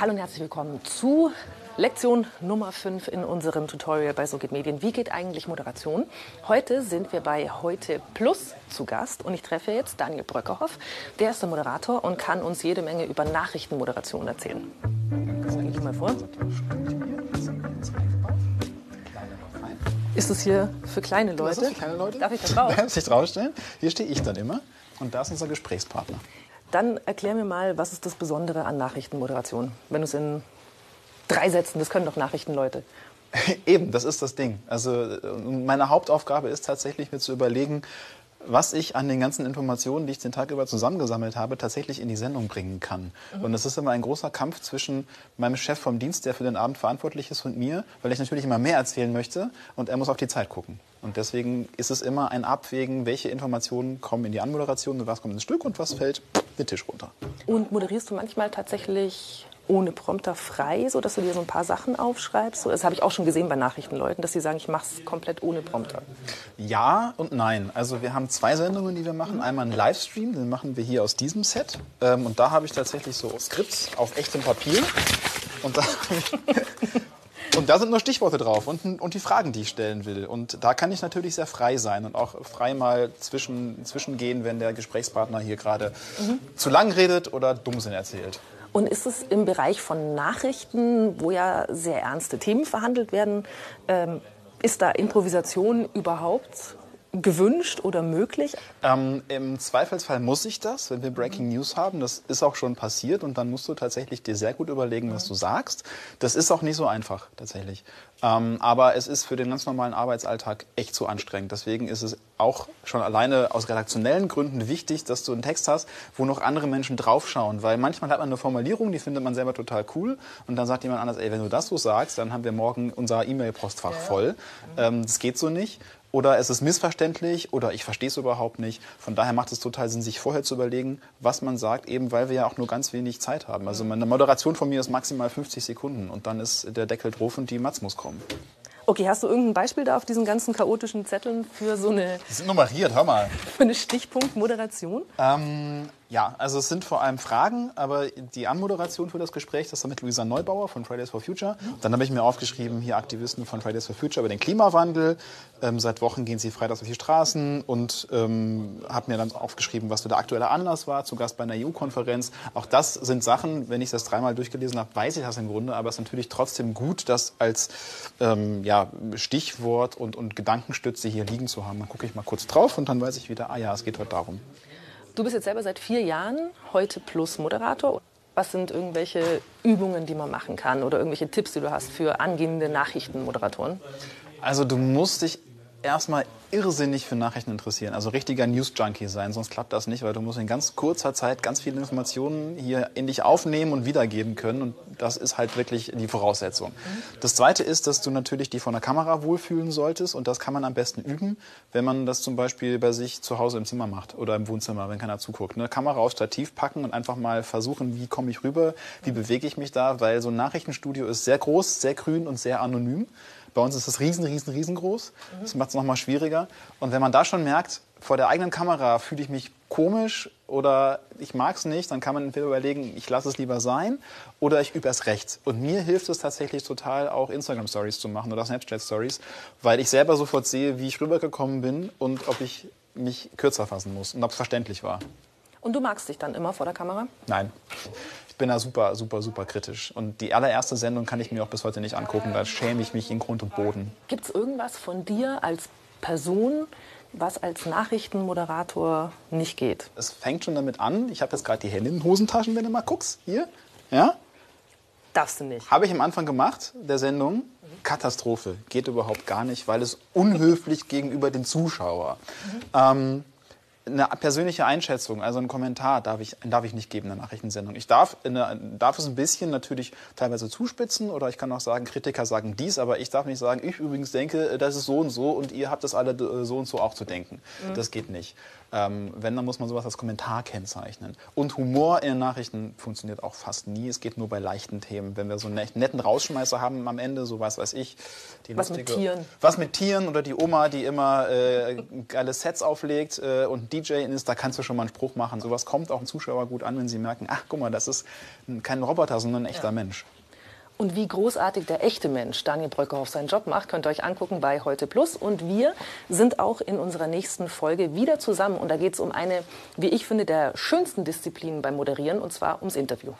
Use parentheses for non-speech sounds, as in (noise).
Hallo und herzlich willkommen zu Lektion Nummer 5 in unserem Tutorial bei So geht Medien. Wie geht eigentlich Moderation? Heute sind wir bei Heute Plus zu Gast und ich treffe jetzt Daniel Bröckerhoff. Der ist der Moderator und kann uns jede Menge über Nachrichtenmoderation erzählen. Das ich mal vor. Ist das hier für kleine Leute? Das ist für kleine Leute. Darf ich das drauf? (laughs) Darf ich draufstellen? Hier stehe ich dann immer und da ist unser Gesprächspartner. Dann erklär mir mal, was ist das Besondere an Nachrichtenmoderation? Wenn du es in drei Sätzen, das können doch Nachrichtenleute. (laughs) Eben, das ist das Ding. Also meine Hauptaufgabe ist tatsächlich mir zu überlegen, was ich an den ganzen Informationen, die ich den Tag über zusammengesammelt habe, tatsächlich in die Sendung bringen kann. Mhm. Und das ist immer ein großer Kampf zwischen meinem Chef vom Dienst, der für den Abend verantwortlich ist, und mir, weil ich natürlich immer mehr erzählen möchte und er muss auf die Zeit gucken. Und deswegen ist es immer ein Abwägen, welche Informationen kommen in die Anmoderation und was kommt ins Stück und was fällt den Tisch runter. Und moderierst du manchmal tatsächlich ohne Prompter frei, so dass du dir so ein paar Sachen aufschreibst? Das habe ich auch schon gesehen bei Nachrichtenleuten, dass sie sagen, ich mache es komplett ohne Prompter. Ja und nein. Also wir haben zwei Sendungen, die wir machen. Einmal einen Livestream, den machen wir hier aus diesem Set. Ähm, und da habe ich tatsächlich so Skripts auf echtem Papier. Und da, (laughs) (laughs) und da sind nur Stichworte drauf und, und die Fragen, die ich stellen will. Und da kann ich natürlich sehr frei sein und auch frei mal zwischen, zwischengehen, wenn der Gesprächspartner hier gerade mhm. zu lang redet oder Dummsinn erzählt. Und ist es im Bereich von Nachrichten, wo ja sehr ernste Themen verhandelt werden, ähm, ist da Improvisation überhaupt gewünscht oder möglich? Ähm, Im Zweifelsfall muss ich das, wenn wir Breaking News haben. Das ist auch schon passiert und dann musst du tatsächlich dir sehr gut überlegen, was du sagst. Das ist auch nicht so einfach tatsächlich. Ähm, aber es ist für den ganz normalen Arbeitsalltag echt zu anstrengend. Deswegen ist es auch schon alleine aus redaktionellen Gründen wichtig, dass du einen Text hast, wo noch andere Menschen draufschauen. Weil manchmal hat man eine Formulierung, die findet man selber total cool und dann sagt jemand anders, ey, wenn du das so sagst, dann haben wir morgen unser E-Mail-Postfach voll. Ähm, das geht so nicht oder es ist missverständlich oder ich verstehe es überhaupt nicht. Von daher macht es total Sinn, sich vorher zu überlegen, was man sagt, eben weil wir ja auch nur ganz wenig Zeit haben. Also meine Moderation von mir ist maximal 50 Sekunden und dann ist der Deckel drauf und die Matz muss kommen. Okay, hast du irgendein Beispiel da auf diesen ganzen chaotischen Zetteln für so eine... Die sind nummeriert, hör mal. (laughs) Für eine Stichpunktmoderation? Ähm, ja, also es sind vor allem Fragen, aber die Anmoderation für das Gespräch, das war mit Luisa Neubauer von Fridays for Future. Dann habe ich mir aufgeschrieben, hier Aktivisten von Fridays for Future über den Klimawandel. Ähm, seit Wochen gehen sie freitags auf die Straßen und ähm, habe mir dann aufgeschrieben, was so der aktuelle Anlass war, zu Gast bei einer EU-Konferenz. Auch das sind Sachen, wenn ich das dreimal durchgelesen habe, weiß ich das im Grunde, aber es ist natürlich trotzdem gut, das als ähm, ja, Stichwort und, und Gedankenstütze hier liegen zu haben. Dann gucke ich mal kurz drauf und dann weiß ich wieder, ah ja, es geht heute darum. Du bist jetzt selber seit vier Jahren heute Plus Moderator. Was sind irgendwelche Übungen, die man machen kann oder irgendwelche Tipps, die du hast für angehende Nachrichtenmoderatoren? Also du musst dich erstmal irrsinnig für Nachrichten interessieren, also richtiger News-Junkie sein, sonst klappt das nicht, weil du musst in ganz kurzer Zeit ganz viele Informationen hier in dich aufnehmen und wiedergeben können und das ist halt wirklich die Voraussetzung. Das Zweite ist, dass du natürlich die vor der Kamera wohlfühlen solltest und das kann man am besten üben, wenn man das zum Beispiel bei sich zu Hause im Zimmer macht oder im Wohnzimmer, wenn keiner zuguckt. Eine Kamera aufs Stativ packen und einfach mal versuchen, wie komme ich rüber, wie bewege ich mich da, weil so ein Nachrichtenstudio ist sehr groß, sehr grün und sehr anonym. Bei uns ist das riesen, riesen, riesengroß. Das macht es nochmal schwieriger. Und wenn man da schon merkt, vor der eigenen Kamera fühle ich mich komisch oder ich mag es nicht, dann kann man entweder überlegen, ich lasse es lieber sein oder ich übe es recht. Und mir hilft es tatsächlich total, auch Instagram-Stories zu machen oder Snapchat-Stories, weil ich selber sofort sehe, wie ich rübergekommen bin und ob ich mich kürzer fassen muss und ob es verständlich war. Und du magst dich dann immer vor der Kamera? Nein. Ich bin da super, super, super kritisch. Und die allererste Sendung kann ich mir auch bis heute nicht angucken. Da schäme ich mich in Grund und Boden. Gibt es irgendwas von dir als Person, was als Nachrichtenmoderator nicht geht? Es fängt schon damit an. Ich habe jetzt gerade die Hände in den Hosentaschen, wenn du mal guckst. Hier. Ja? Darfst du nicht. Habe ich am Anfang gemacht, der Sendung. Katastrophe. Geht überhaupt gar nicht, weil es unhöflich gegenüber den Zuschauer. Mhm. Ähm, eine persönliche Einschätzung, also einen Kommentar darf ich, darf ich nicht geben in der Nachrichtensendung. Ich darf, eine, darf es ein bisschen natürlich teilweise zuspitzen oder ich kann auch sagen, Kritiker sagen dies, aber ich darf nicht sagen, ich übrigens denke, das ist so und so und ihr habt das alle so und so auch zu denken. Mhm. Das geht nicht. Ähm, wenn, dann muss man sowas als Kommentar kennzeichnen. Und Humor in den Nachrichten funktioniert auch fast nie. Es geht nur bei leichten Themen. Wenn wir so einen netten Rausschmeißer haben am Ende, so was weiß ich. was lustige, mit Tieren. Was mit Tieren oder die Oma, die immer äh, geile Sets auflegt äh, und DJ ist, da kannst du schon mal einen Spruch machen. Sowas kommt auch dem Zuschauer gut an, wenn sie merken, ach guck mal, das ist kein Roboter, sondern ein echter ja. Mensch. Und wie großartig der echte Mensch Daniel Bröckerhoff seinen Job macht, könnt ihr euch angucken bei Heute Plus. Und wir sind auch in unserer nächsten Folge wieder zusammen. Und da geht es um eine, wie ich finde, der schönsten Disziplinen beim Moderieren, und zwar ums Interview.